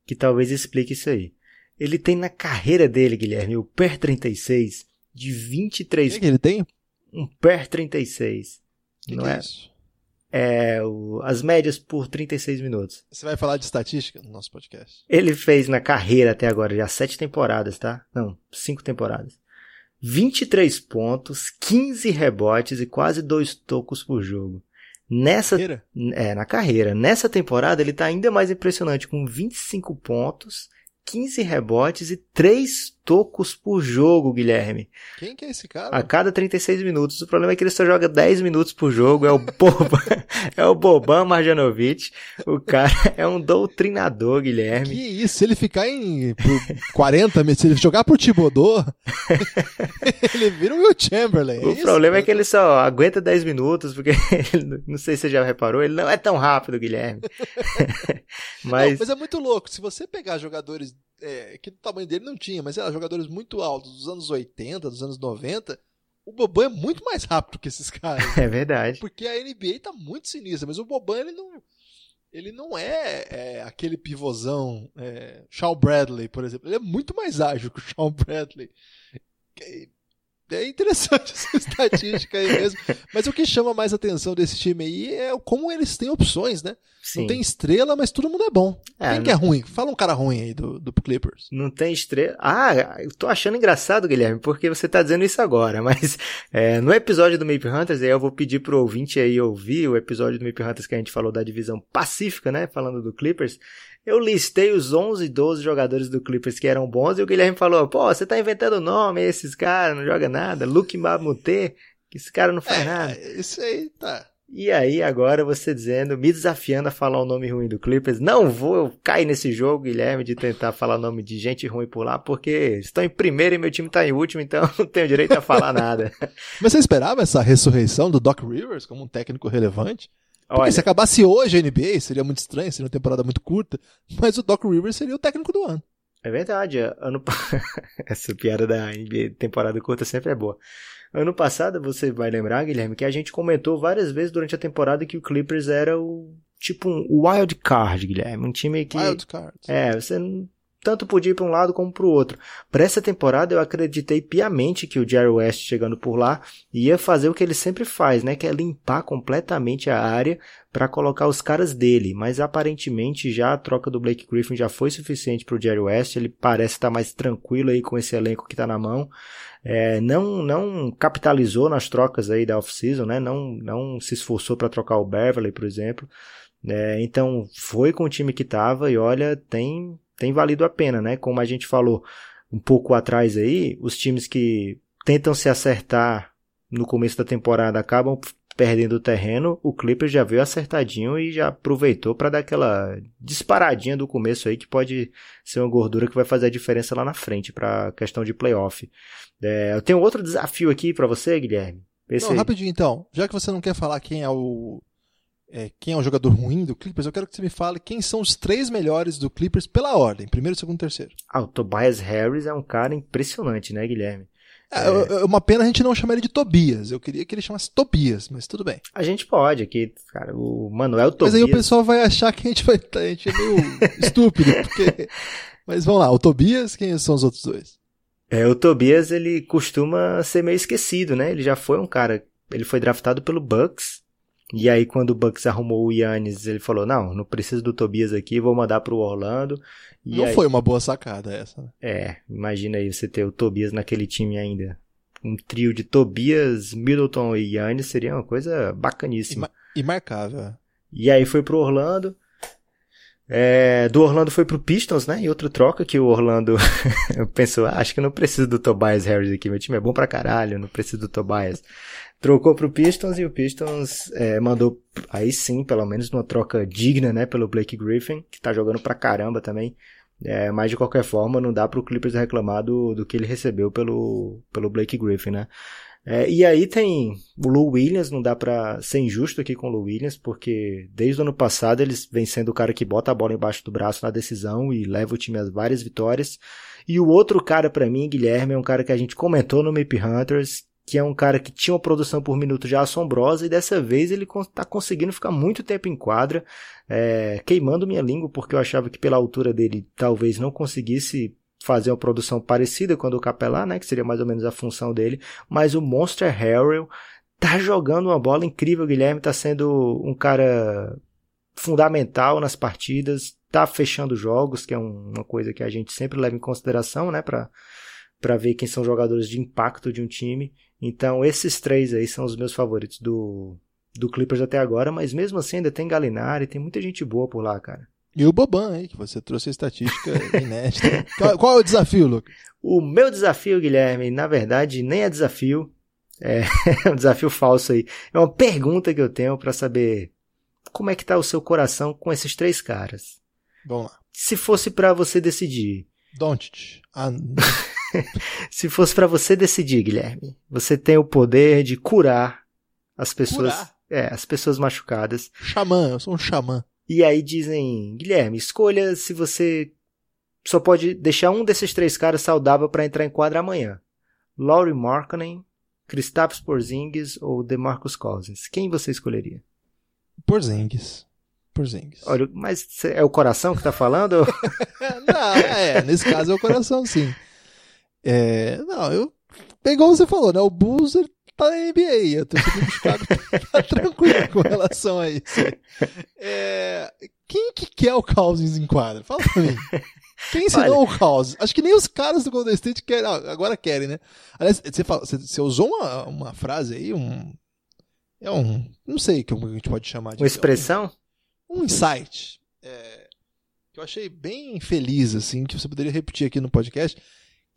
que talvez explique isso aí. Ele tem na carreira dele, Guilherme, o PER 36 de 23. O que, que ele tem? Um PER 36. Que não que é? é isso? É, o, as médias por 36 minutos. Você vai falar de estatística no nosso podcast? Ele fez na carreira até agora já sete temporadas, tá? Não, cinco temporadas. 23 pontos, 15 rebotes e quase dois tocos por jogo. Nessa carreira? é na carreira. Nessa temporada ele está ainda mais impressionante com 25 pontos, 15 rebotes e 3 tocos por jogo, Guilherme. Quem que é esse cara? A cada 36 minutos. O problema é que ele só joga 10 minutos por jogo. É o Boban, é o Boban Marjanovic. O cara é um doutrinador, Guilherme. Que isso, se ele ficar em 40 minutos, se ele jogar por Tibodô, ele vira o Will Chamberlain. É o isso, problema é que ele só aguenta 10 minutos, porque não sei se você já reparou, ele não é tão rápido, Guilherme. mas... Não, mas é muito louco. Se você pegar jogadores é, que do tamanho dele não tinha, mas era jogadores muito altos dos anos 80, dos anos 90, o Boban é muito mais rápido que esses caras. É verdade. Porque a NBA tá muito sinistra, mas o Boban ele não ele não é, é aquele pivôzão é, Shawn Bradley, por exemplo. Ele é muito mais ágil que o Shawn Bradley. É interessante essa estatística aí mesmo. Mas o que chama mais atenção desse time aí é como eles têm opções, né? Sim. Não tem estrela, mas todo mundo é bom. É, Quem não... que é ruim? Fala um cara ruim aí do, do Clippers. Não tem estrela. Ah, eu tô achando engraçado, Guilherme, porque você tá dizendo isso agora. Mas é, no episódio do Maple Hunters, aí eu vou pedir pro ouvinte aí ouvir o episódio do Maple Hunters que a gente falou da divisão pacífica, né? Falando do Clippers. Eu listei os 11, 12 jogadores do Clippers que eram bons e o Guilherme falou: pô, você tá inventando nome, esses caras, não joga nada. Luke Mamute, que esse cara não faz É, nada. isso aí tá. E aí, agora você dizendo, me desafiando a falar o nome ruim do Clippers. Não vou cair nesse jogo, Guilherme, de tentar falar o nome de gente ruim por lá, porque estão em primeiro e meu time tá em último, então não tenho direito a falar nada. Mas você esperava essa ressurreição do Doc Rivers como um técnico relevante? Porque Olha, se acabasse hoje a NBA, seria muito estranho, seria uma temporada muito curta, mas o Doc Rivers seria o técnico do ano. é verdade, ano essa piada da NBA temporada curta sempre é boa. Ano passado, você vai lembrar, Guilherme, que a gente comentou várias vezes durante a temporada que o Clippers era o tipo um wild card, Guilherme, um time que Wild Card. É, você não- tanto podia ir para um lado como para o outro. Para essa temporada eu acreditei piamente que o Jerry West chegando por lá ia fazer o que ele sempre faz, né, que é limpar completamente a área para colocar os caras dele, mas aparentemente já a troca do Blake Griffin já foi suficiente para o Jerry West, ele parece estar mais tranquilo aí com esse elenco que está na mão. É, não não capitalizou nas trocas aí da off-season, né? Não não se esforçou para trocar o Beverly, por exemplo. É, então foi com o time que tava e olha, tem tem valido a pena, né? Como a gente falou um pouco atrás aí, os times que tentam se acertar no começo da temporada acabam perdendo o terreno. O Clippers já veio acertadinho e já aproveitou para dar aquela disparadinha do começo aí que pode ser uma gordura que vai fazer a diferença lá na frente para questão de playoff. É, eu tenho outro desafio aqui para você, Guilherme. Não, rapidinho então. Já que você não quer falar quem é o é, quem é o jogador ruim do Clippers, eu quero que você me fale quem são os três melhores do Clippers pela ordem, primeiro, segundo, terceiro. Ah, o Tobias Harris é um cara impressionante, né, Guilherme? É, é uma pena a gente não chamar ele de Tobias. Eu queria que ele chamasse Tobias, mas tudo bem. A gente pode aqui, cara, o Manuel Tobias. Mas aí o pessoal vai achar que a gente vai a gente é meio estúpido, porque mas vamos lá, o Tobias, quem são os outros dois? É, o Tobias, ele costuma ser meio esquecido, né? Ele já foi um cara, ele foi draftado pelo Bucks, e aí quando o Bucks arrumou o Yannis, ele falou, não, não preciso do Tobias aqui, vou mandar pro Orlando. E não aí, foi uma boa sacada essa. né? É, imagina aí você ter o Tobias naquele time ainda. Um trio de Tobias, Middleton e Yannis seria uma coisa bacaníssima. Imarcável. é. E aí foi pro Orlando. É, do Orlando foi pro Pistons, né? E outra troca que o Orlando pensou, ah, acho que eu não preciso do Tobias Harris aqui, meu time é bom pra caralho, não preciso do Tobias. Trocou pro Pistons e o Pistons é, mandou, aí sim, pelo menos uma troca digna, né? Pelo Blake Griffin, que tá jogando pra caramba também. É, mas de qualquer forma, não dá pro Clippers reclamar do, do que ele recebeu pelo, pelo Blake Griffin, né? É, e aí tem o Lou Williams, não dá pra ser injusto aqui com o Lou Williams, porque desde o ano passado eles vem sendo o cara que bota a bola embaixo do braço na decisão e leva o time a várias vitórias. E o outro cara pra mim, Guilherme, é um cara que a gente comentou no Map Hunters, que é um cara que tinha uma produção por minuto já assombrosa e dessa vez ele tá conseguindo ficar muito tempo em quadra, é, queimando minha língua, porque eu achava que pela altura dele talvez não conseguisse fazer uma produção parecida com a do Capelá, né, que seria mais ou menos a função dele, mas o Monster Harrell tá jogando uma bola incrível, Guilherme, tá sendo um cara fundamental nas partidas, tá fechando jogos, que é um- uma coisa que a gente sempre leva em consideração, né, para para ver quem são jogadores de impacto de um time. Então, esses três aí são os meus favoritos do do Clippers até agora, mas mesmo assim ainda tem Galinari, tem muita gente boa por lá, cara. E o Boban aí, que você trouxe a estatística inédita. Qual, qual é o desafio, Lucas? O meu desafio, Guilherme, na verdade, nem é desafio. É um desafio falso aí. É uma pergunta que eu tenho para saber como é que tá o seu coração com esses três caras. Vamos lá. Se fosse para você decidir, Doncic. Ah, se fosse para você decidir, Guilherme, você tem o poder de curar as pessoas, Curar? é, as pessoas machucadas. xamã, eu sou um xamã. E aí dizem, Guilherme, escolha se você só pode deixar um desses três caras saudável para entrar em quadra amanhã. Laurie Markkanen, Kristaps Porzingis ou DeMarcus Cousins. Quem você escolheria? Porzingis. Porzingis. Olha, mas é o coração que tá falando? Não, é, nesse caso é o coração, sim. É, não, eu. É igual você falou, né? O Bulls tá na NBA. A torcida do Chicago tá tranquilo com relação a isso. É, quem que quer o Cousins em quadra? Fala pra mim. Quem ensinou o Cousins? Acho que nem os caras do Golden State querem, agora querem, né? Aliás, você, fala- você- você usou uma, uma frase aí, um. É um. Não sei como a gente pode chamar disso. Uma expressão? um insight. É, que eu achei bem feliz, assim, que você poderia repetir aqui no podcast,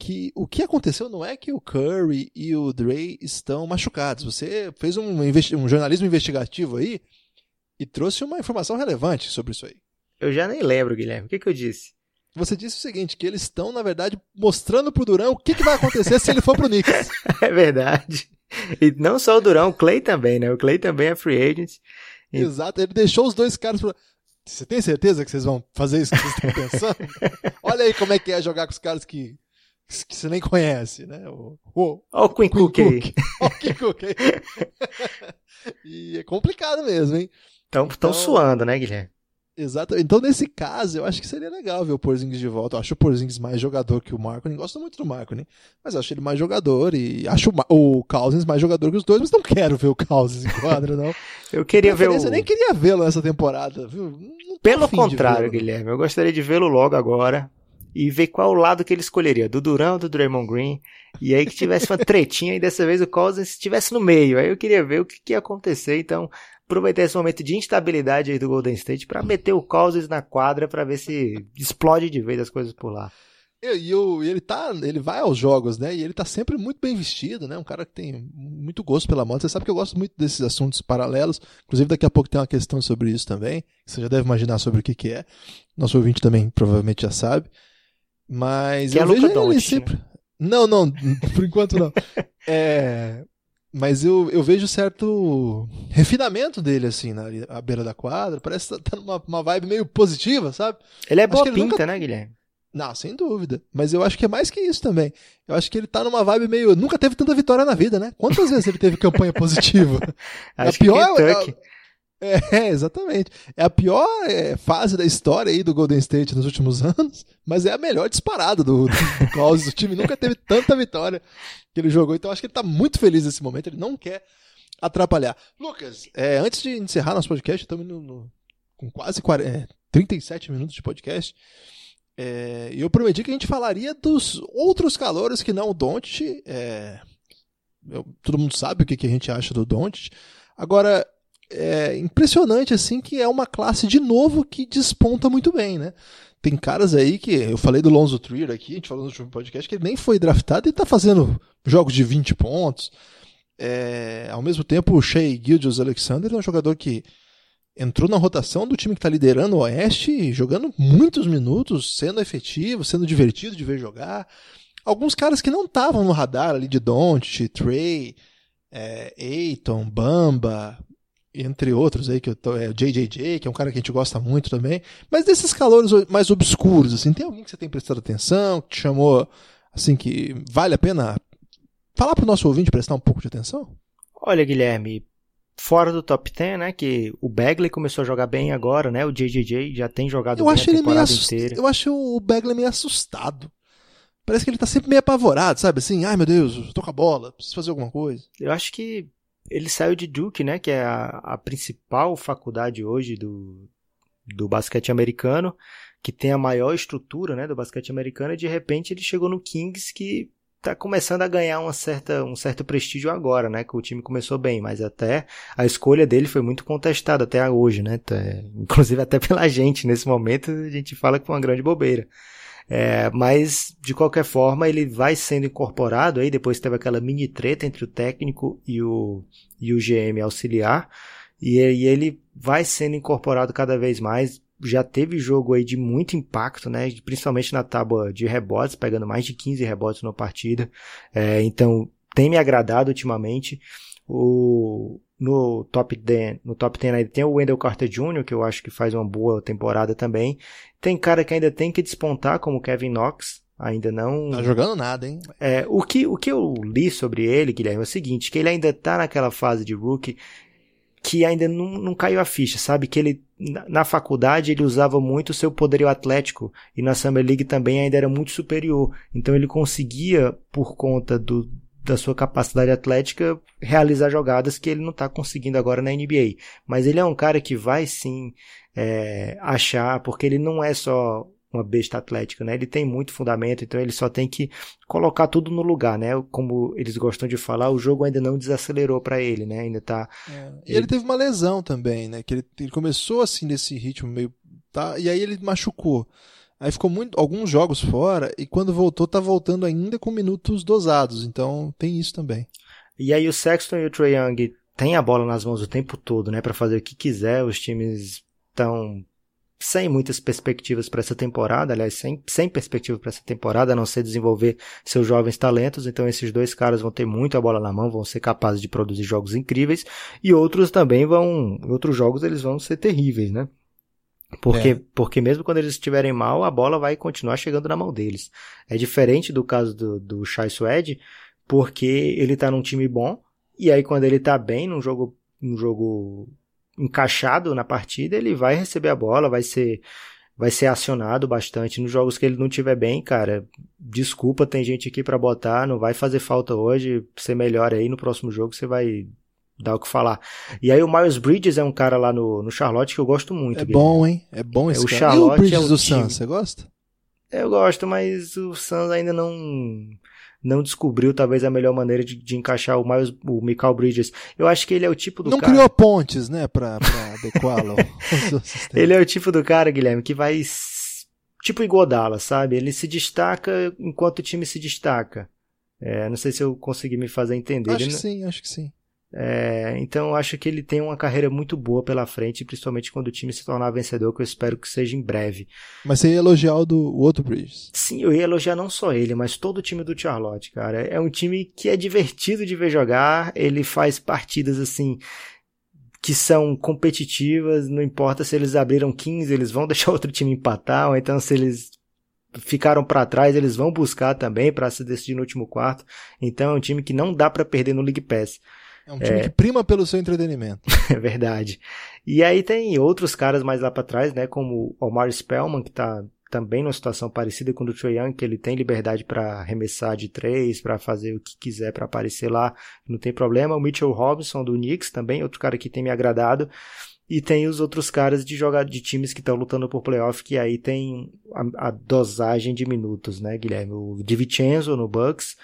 que o que aconteceu não é que o Curry e o Dre estão machucados. Você fez um, um jornalismo investigativo aí e trouxe uma informação relevante sobre isso aí. Eu já nem lembro, Guilherme. O que, que eu disse? Você disse o seguinte, que eles estão, na verdade, mostrando pro Durão o que, que vai acontecer se ele for pro Knicks. é verdade. E não só o Durão, o Clay também, né? O Clay também é free agent. E... Exato, ele deixou os dois caras pro... Você tem certeza que vocês vão fazer isso que vocês estão pensando? Olha aí como é que é jogar com os caras que, que você nem conhece, né? O, o, o Queen, Queen Cook aí. o Queen Cook aí. e é complicado mesmo, hein? Estão então, suando, né, Guilherme? Exato. Então, nesse caso, eu acho que seria legal ver o Porzingis de volta. Eu acho o Porzingis mais jogador que o Marco. Eu gosto muito do Marco, né? Mas acho ele mais jogador e acho o Cousins mais jogador que os dois, mas não quero ver o Cousins em quadra, não. eu queria ver o... Eu nem queria vê-lo nessa temporada, viu? Pelo contrário, Guilherme, eu gostaria de vê-lo logo agora e ver qual lado que ele escolheria, do Durão ou do Draymond Green, e aí que tivesse uma tretinha e dessa vez o Cousins estivesse no meio. Aí eu queria ver o que, que ia acontecer, então aproveitar esse momento de instabilidade aí do Golden State para meter o Cousins na quadra para ver se explode de vez as coisas por lá. E, e, ele tá, ele vai aos jogos, né? E ele tá sempre muito bem vestido, né? Um cara que tem muito gosto pela moda. Você sabe que eu gosto muito desses assuntos paralelos. Inclusive daqui a pouco tem uma questão sobre isso também. Você já deve imaginar sobre o que que é. Nosso ouvinte também provavelmente já sabe. Mas que eu é vejo ele né? sempre. Né? Não, não, por enquanto não. é, mas eu, eu vejo certo refinamento dele, assim, na, na beira da quadra. Parece que tá, tá numa uma vibe meio positiva, sabe? Ele é boa pinta, nunca... né, Guilherme? Não, sem dúvida. Mas eu acho que é mais que isso também. Eu acho que ele tá numa vibe meio. Nunca teve tanta vitória na vida, né? Quantas vezes ele teve campanha positiva? acho a pior. Que é, exatamente. É a pior é, fase da história aí do Golden State nos últimos anos, mas é a melhor disparada do, do, do Claus. o time nunca teve tanta vitória que ele jogou, então acho que ele tá muito feliz nesse momento, ele não quer atrapalhar. Lucas, é, antes de encerrar nosso podcast, estamos no, no, com quase 40, é, 37 minutos de podcast. É, eu prometi que a gente falaria dos outros calores que não o Don't. É, todo mundo sabe o que, que a gente acha do Don't. Agora, é impressionante assim que é uma classe de novo que desponta muito bem, né? Tem caras aí que eu falei do Lonzo Trier aqui, a gente falou no último podcast que ele nem foi draftado e tá fazendo jogos de 20 pontos. É, ao mesmo tempo, o Shea Gildius Alexander é um jogador que entrou na rotação do time que está liderando o Oeste, jogando muitos minutos, sendo efetivo, sendo divertido de ver jogar. Alguns caras que não estavam no radar ali de Don't, Trey, é, Bamba, entre outros aí, que eu tô, é o JJJ, que é um cara que a gente gosta muito também. Mas desses calores mais obscuros, assim, tem alguém que você tem prestado atenção, que te chamou, assim, que vale a pena falar pro nosso ouvinte prestar um pouco de atenção? Olha, Guilherme, fora do top 10, né, que o Bagley começou a jogar bem agora, né, o JJJ já tem jogado eu bem acho a temporada ele meio inteira. Eu acho o Bagley meio assustado. Parece que ele tá sempre meio apavorado, sabe? Assim, ai meu Deus, tô com a bola, preciso fazer alguma coisa. Eu acho que ele saiu de Duke, né, que é a, a principal faculdade hoje do, do basquete americano, que tem a maior estrutura, né, do basquete americano, e de repente ele chegou no Kings que está começando a ganhar uma certa, um certo prestígio agora, né? Que o time começou bem, mas até a escolha dele foi muito contestada até hoje, né? Inclusive até pela gente nesse momento a gente fala que foi uma grande bobeira. É, mas, de qualquer forma, ele vai sendo incorporado aí, depois teve aquela mini treta entre o técnico e o, e o GM auxiliar, e, e ele vai sendo incorporado cada vez mais, já teve jogo aí de muito impacto, né? Principalmente na tábua de rebotes, pegando mais de 15 rebotes na partida. É, então, tem me agradado ultimamente. O, no top 10, no top 10 aí tem o Wendell Carter Jr., que eu acho que faz uma boa temporada também. Tem cara que ainda tem que despontar, como o Kevin Knox, ainda não. Tá jogando nada, hein? É, o que, o que eu li sobre ele, Guilherme, é o seguinte: que ele ainda tá naquela fase de rookie que ainda não, não caiu a ficha, sabe? Que ele, na faculdade, ele usava muito o seu poderio atlético e na Summer League também ainda era muito superior. Então ele conseguia, por conta do, da sua capacidade atlética, realizar jogadas que ele não está conseguindo agora na NBA. Mas ele é um cara que vai sim é, achar, porque ele não é só uma besta atlética, né? Ele tem muito fundamento, então ele só tem que colocar tudo no lugar, né? Como eles gostam de falar, o jogo ainda não desacelerou para ele, né? Ainda tá. É. E ele... ele... teve uma lesão também, né? Que ele, ele começou assim nesse ritmo meio tá? E aí ele machucou. Aí ficou muito, alguns jogos fora e quando voltou tá voltando ainda com minutos dosados. Então tem isso também. E aí o Sexton e o Trae Young têm a bola nas mãos o tempo todo, né, para fazer o que quiser. Os times estão sem muitas perspectivas para essa temporada, aliás, sem, sem perspectiva para essa temporada, a não ser desenvolver seus jovens talentos. Então, esses dois caras vão ter muito a bola na mão, vão ser capazes de produzir jogos incríveis, e outros também vão, outros jogos eles vão ser terríveis, né? Porque, é. porque mesmo quando eles estiverem mal, a bola vai continuar chegando na mão deles. É diferente do caso do, do Shai Suede, porque ele tá num time bom, e aí quando ele tá bem num jogo, num jogo encaixado na partida, ele vai receber a bola, vai ser vai ser acionado bastante nos jogos que ele não tiver bem, cara. Desculpa, tem gente aqui para botar, não vai fazer falta hoje, ser melhor aí no próximo jogo, você vai dar o que falar. E aí o Miles Bridges é um cara lá no, no Charlotte que eu gosto muito. É bom, hein? É bom esse é, o cara. Charlotte e o Bridges é o do time. Suns, você gosta? Eu gosto, mas o Suns ainda não não descobriu talvez a melhor maneira de, de encaixar o Miles, o Michael Bridges. Eu acho que ele é o tipo do não cara... criou pontes, né, pra, pra adequá-lo. ele é o tipo do cara, Guilherme, que vai tipo Igodala, sabe? Ele se destaca enquanto o time se destaca. É, não sei se eu consegui me fazer entender. Acho ele que sim, acho que sim. É, então eu acho que ele tem uma carreira muito boa pela frente, principalmente quando o time se tornar vencedor, que eu espero que seja em breve. Mas você ia elogiar o do o outro Bridges. Sim, eu ia elogiar não só ele, mas todo o time do Charlotte, cara. É um time que é divertido de ver jogar, ele faz partidas assim que são competitivas, não importa se eles abriram 15, eles vão deixar outro time empatar, ou então se eles ficaram para trás, eles vão buscar também para se decidir no último quarto. Então é um time que não dá para perder no League Pass. É um time é... que prima pelo seu entretenimento. é verdade. E aí tem outros caras mais lá para trás, né, como o Omar Spellman, que tá também numa situação parecida com o do Trae Young, que ele tem liberdade para arremessar de três, para fazer o que quiser para aparecer lá, não tem problema. O Mitchell Robinson do Knicks também, outro cara que tem me agradado. E tem os outros caras de jogar de times que estão lutando por playoff, que aí tem a, a, dosagem de minutos, né, Guilherme? O DiVincenzo no Bucks,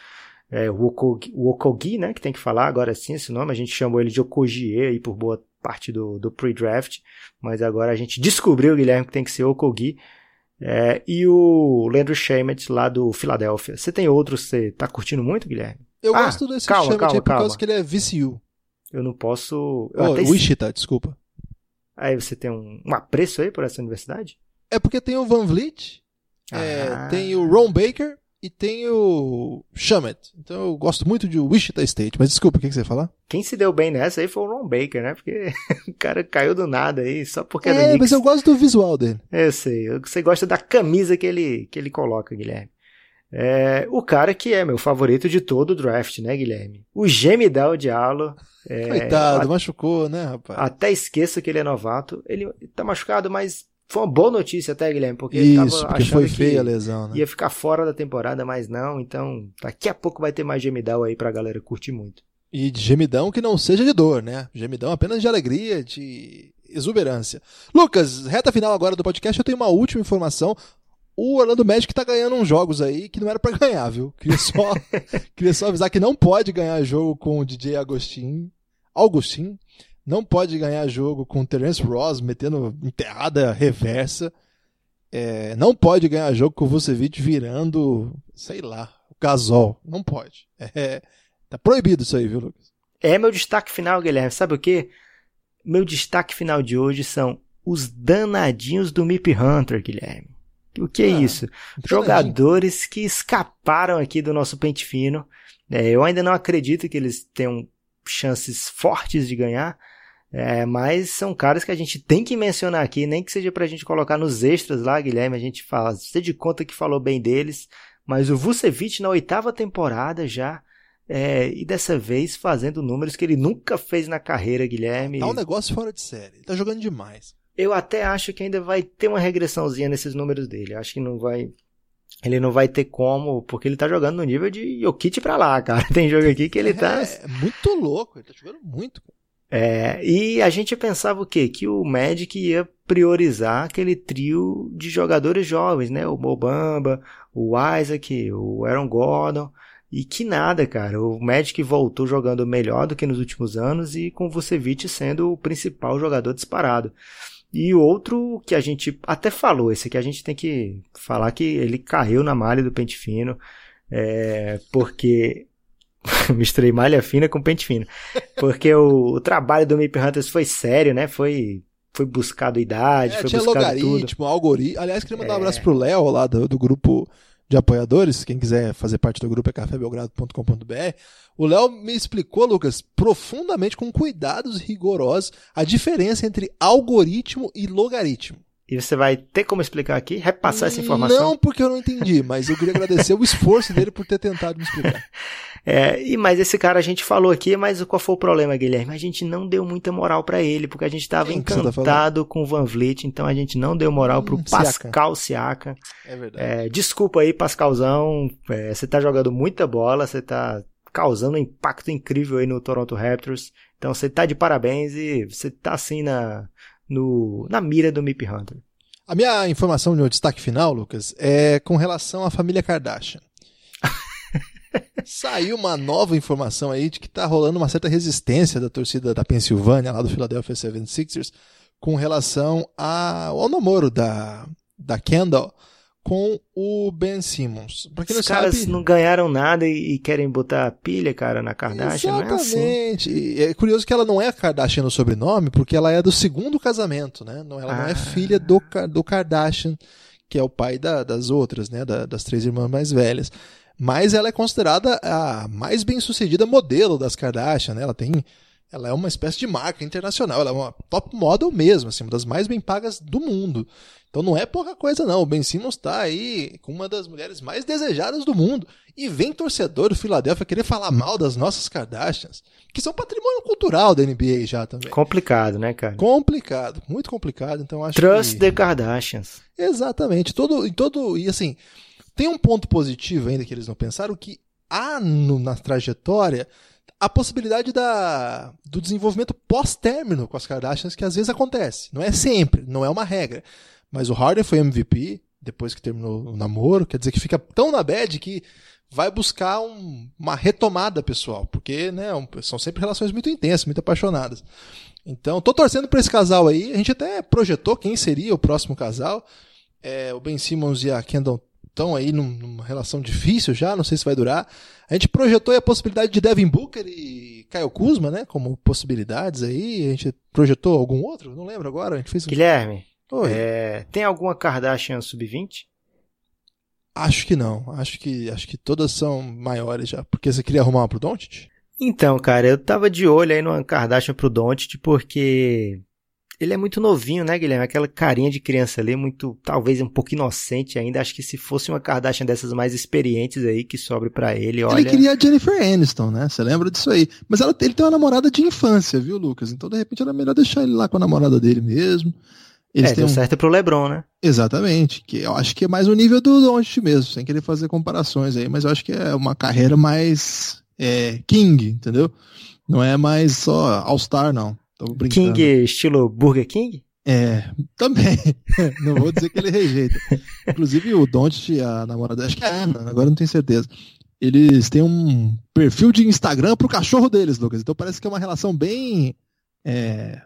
é, o, Okogi, o Okogi, né, que tem que falar agora sim esse nome, a gente chamou ele de Okogie aí por boa parte do, do pre-draft, mas agora a gente descobriu, Guilherme, que tem que ser Okogi, é, e o Landry Shamet lá do Philadelphia. Você tem outros que você tá curtindo muito, Guilherme? Eu ah, gosto desse calma, Shamet calma, aí por calma. causa que ele é VCU. Eu não posso... Eu Oh, até... Wichita, desculpa. Aí você tem um, um apreço aí por essa universidade? É porque tem o Van Vliet, é, Ah. tem o Ron Baker e tem o Shamet. Então eu gosto muito de Wichita State. Mas desculpa, o que, que você ia falar? Quem se deu bem nessa aí foi o Ron Baker, né? Porque o cara caiu do nada aí, só porque é, do É, Knicks. mas eu gosto do visual dele. Eu sei, você gosta da camisa que ele, que ele coloca, Guilherme. É, o cara que é meu favorito de todo o draft, né, Guilherme? O Gemidal Diallo. É, Coitado, a- machucou, né, rapaz? até esqueço que ele é novato. Ele tá machucado, mas foi uma boa notícia até, Guilherme, porque ele Isso, porque achando foi que feia a lesão, né? ia ficar fora da temporada, mas não. Então, daqui a pouco vai ter mais Gemidal aí pra galera curtir muito. E de gemidão que não seja de dor, né? Gemidão apenas de alegria, de exuberância. Lucas, reta final agora do podcast, eu tenho uma última informação. O Orlando Magic tá ganhando uns jogos aí que não era pra ganhar, viu? Queria só, queria só avisar que não pode ganhar jogo com o DJ Agostinho. Augustin. Não pode ganhar jogo com o Terence Ross metendo enterrada reversa. É, não pode ganhar jogo com o Vucevic virando, sei lá, o Gasol. Não pode. É, tá proibido isso aí, viu, Lucas? É meu destaque final, Guilherme. Sabe o quê? Meu destaque final de hoje são os danadinhos do Mip Hunter, Guilherme. O que é Ah, isso? Jogadores que escaparam aqui do nosso pente fino. É, eu ainda não acredito que eles tenham chances fortes de ganhar, é, mas são caras que a gente tem que mencionar aqui, nem que seja pra gente colocar nos extras lá, Guilherme, a gente fala, você de conta que falou bem deles, mas o Vucevic na oitava temporada já, é, e dessa vez fazendo números que ele nunca fez na carreira, Guilherme. Tá um negócio fora de série. Ele tá jogando demais. Eu até acho que ainda vai ter uma regressãozinha nesses números dele. Acho que não vai. Ele não vai ter como, porque ele tá jogando no nível de Jokic pra lá, cara. Tem jogo aqui que ele tá. É, é muito louco. Ele tá jogando muito. cara. É, e a gente pensava o quê? Que o Magic ia priorizar aquele trio de jogadores jovens, né? O Mobamba, o Isaac, o Aaron Gordon. E que nada, cara. O Magic voltou jogando melhor do que nos últimos anos e com o Vucevic sendo o principal jogador disparado. E outro que a gente até falou, esse aqui a gente tem que falar que ele caiu na malha do pente fino, é, porque misturei malha fina com pente fino, porque o, o trabalho do Mip Hunters foi sério, né? Foi foi buscado idade, é, foi tinha buscado logaritmo, tudo. algoritmo. Aliás, queria mandar um abraço pro Léo lá do, do grupo de apoiadores, quem quiser fazer parte do grupo é cafébelgrado.com.br. O Léo me explicou, Lucas, profundamente, com cuidados rigorosos, a diferença entre algoritmo e logaritmo. E você vai ter como explicar aqui, repassar essa informação? Não, porque eu não entendi, mas eu queria agradecer o esforço dele por ter tentado me explicar. É, e mas esse cara a gente falou aqui, mas qual foi o problema, Guilherme? A gente não deu muita moral para ele, porque a gente estava encantado tá com o Van Vliet, então a gente não deu moral hum, pro Pascal Siaka. É verdade. É, desculpa aí, Pascalzão, é, você tá jogando muita bola, você tá causando um impacto incrível aí no Toronto Raptors. Então você tá de parabéns e você tá assim na, no, na mira do Mip Hunter. A minha informação de um destaque final, Lucas, é com relação à família Kardashian. Saiu uma nova informação aí de que tá rolando uma certa resistência da torcida da Pensilvânia, lá do Philadelphia 76ers, com relação ao namoro da, da Kendall com o Ben Simmons. Pra quem Os não caras sabe... não ganharam nada e, e, querem botar pilha, cara, na Kardashian, Exatamente. não é assim. É curioso que ela não é Kardashian no sobrenome, porque ela é do segundo casamento, né? Não, ela ah. não é ah. filha do, do Kardashian, que é o pai da, das outras, né? Da, das três irmãs mais velhas mas ela é considerada a mais bem-sucedida modelo das Kardashian, né? Ela tem ela é uma espécie de marca internacional, ela é uma top model mesmo, assim, uma das mais bem pagas do mundo. Então não é pouca coisa não, o Ben Simmons está aí com uma das mulheres mais desejadas do mundo. E vem torcedor do Philadelphia querer falar mal das nossas Kardashians, que são patrimônio cultural da NBA já também. Complicado, né, cara? Complicado, muito complicado, então acho Trust que... the Kardashians. Exatamente, todo, em todo, e assim, tem um ponto positivo ainda que eles não pensaram, que há no, na trajetória a possibilidade da, do desenvolvimento pós-término com as Kardashians, que às vezes acontece. Não é sempre, não é uma regra. Mas o Harden foi MVP depois que terminou o namoro, quer dizer que fica tão na bad que vai buscar um, uma retomada pessoal, porque né, são sempre relações muito intensas, muito apaixonadas. Então, tô torcendo para esse casal aí. A gente até projetou quem seria o próximo casal. É, o Ben Simmons e a Kendall estão aí numa relação difícil já, não sei se vai durar. A gente projetou a possibilidade de Devin Booker e Caio Kuzma, né, como possibilidades aí. A gente projetou algum outro? Não lembro agora. A gente fez Guilherme, é, tem alguma Kardashian sub-20? Acho que não. Acho que acho que todas são maiores já. Porque você queria arrumar uma pro Doncic? Então, cara, eu tava de olho aí numa Kardashian pro Doncic porque ele é muito novinho, né, Guilherme? Aquela carinha de criança ali, muito, talvez um pouco inocente ainda. Acho que se fosse uma Kardashian dessas mais experientes aí, que sobre para ele, olha... Ele queria a Jennifer Aniston, né? Você lembra disso aí. Mas ela, ele tem uma namorada de infância, viu, Lucas? Então, de repente, era melhor deixar ele lá com a namorada dele mesmo. Eles é, deu um... certo pro LeBron, né? Exatamente. Que eu acho que é mais o nível do Doncic mesmo, sem querer fazer comparações aí. Mas eu acho que é uma carreira mais é, King, entendeu? Não é mais só All-Star, não. King estilo Burger King? É, também. não vou dizer que ele rejeita. Inclusive o Don't, a namorada, acho que é a Ana, agora não tenho certeza. Eles têm um perfil de Instagram pro cachorro deles, Lucas. Então parece que é uma relação bem. É,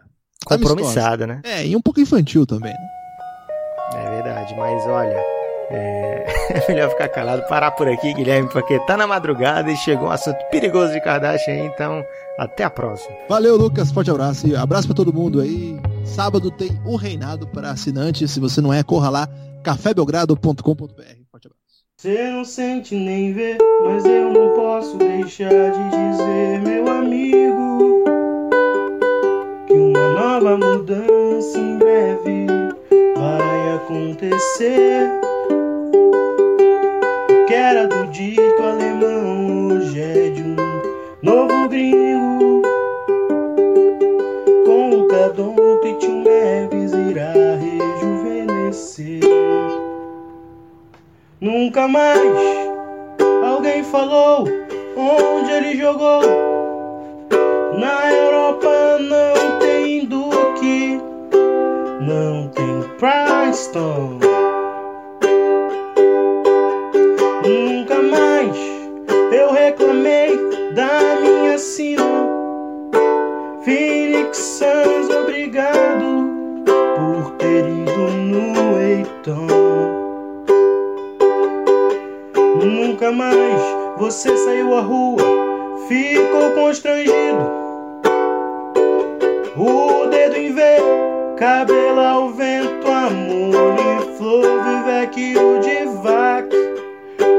Compromissada, né? É, e um pouco infantil também. Né? É verdade, mas olha. É... é melhor ficar calado, parar por aqui, Guilherme, porque tá na madrugada e chegou um assunto perigoso de Kardashian, então até a próxima. Valeu, Lucas, forte abraço e abraço para todo mundo aí. Sábado tem o reinado para assinantes, se você não é, corra lá, cafébelgrado.com.br. Forte abraço. Você não sente nem vê, mas eu não posso deixar de dizer, meu amigo, que uma nova mudança em breve vai acontecer que era do dia que o alemão novo gringo. Com o Cadonto e Tio Neves irá rejuvenescer. Nunca mais alguém falou onde ele jogou. Na Europa não tem Duque, não tem Princeton. Você saiu à rua, ficou constrangido. O dedo em V, cabelo ao vento, amor e flor, Vivek o Divac.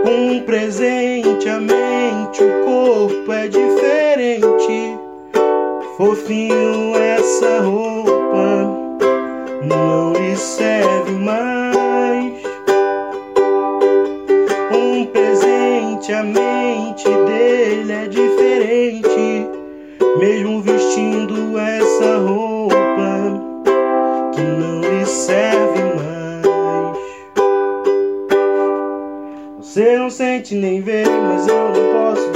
Um presente à mente, o corpo é diferente. Fofinho essa roupa não lhe serve mais. Um presente à mente mesmo vestindo essa roupa que não lhe serve mais. Você não sente nem vê, mas eu não posso